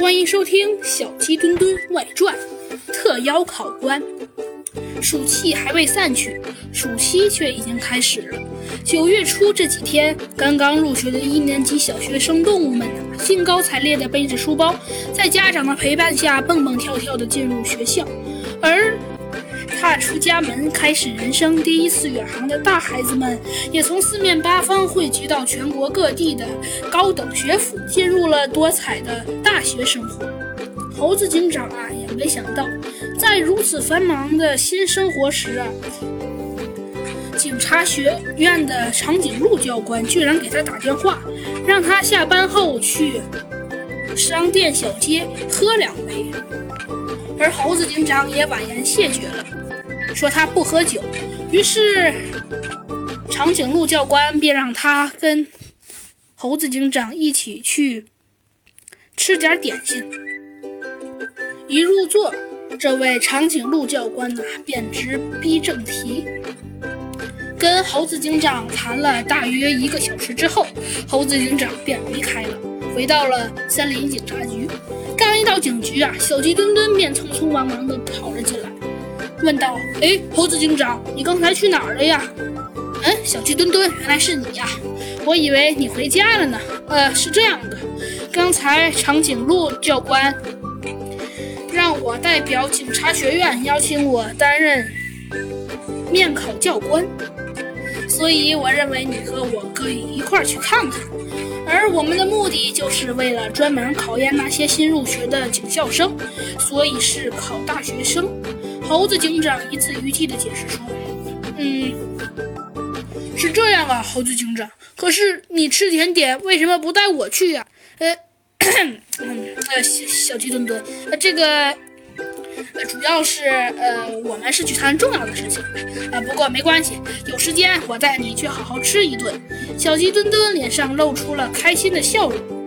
欢迎收听《小鸡墩墩外传》特邀考官。暑气还未散去，暑期却已经开始了。九月初这几天，刚刚入学的一年级小学生动物们，兴高采烈地背着书包，在家长的陪伴下蹦蹦跳跳地进入学校，而。踏出家门，开始人生第一次远航的大孩子们，也从四面八方汇集到全国各地的高等学府，进入了多彩的大学生活。猴子警长啊，也没想到，在如此繁忙的新生活时啊，警察学院的长颈鹿教官居然给他打电话，让他下班后去商店小街喝两杯。而猴子警长也婉言谢绝了。说他不喝酒，于是长颈鹿教官便让他跟猴子警长一起去吃点点心。一入座，这位长颈鹿教官呐便直逼正题，跟猴子警长谈了大约一个小时之后，猴子警长便离开了，回到了森林警察局。刚一到警局啊，小鸡墩墩便匆匆忙忙地跑了进来。问道：“哎，猴子警长，你刚才去哪儿了呀？”“嗯，小鸡墩墩，原来是你呀！我以为你回家了呢。”“呃，是这样的，刚才长颈鹿教官让我代表警察学院邀请我担任面考教官，所以我认为你和我可以一块儿去看看。而我们的目的就是为了专门考验那些新入学的警校生，所以是考大学生。”猴子警长一字一句地解释说：“嗯，是这样啊，猴子警长。可是你吃甜点为什么不带我去呀？呃，呃，小小鸡墩墩，这个主要是呃，我们是去谈重要的事情。啊，不过没关系，有时间我带你去好好吃一顿。”小鸡墩墩脸上露出了开心的笑容。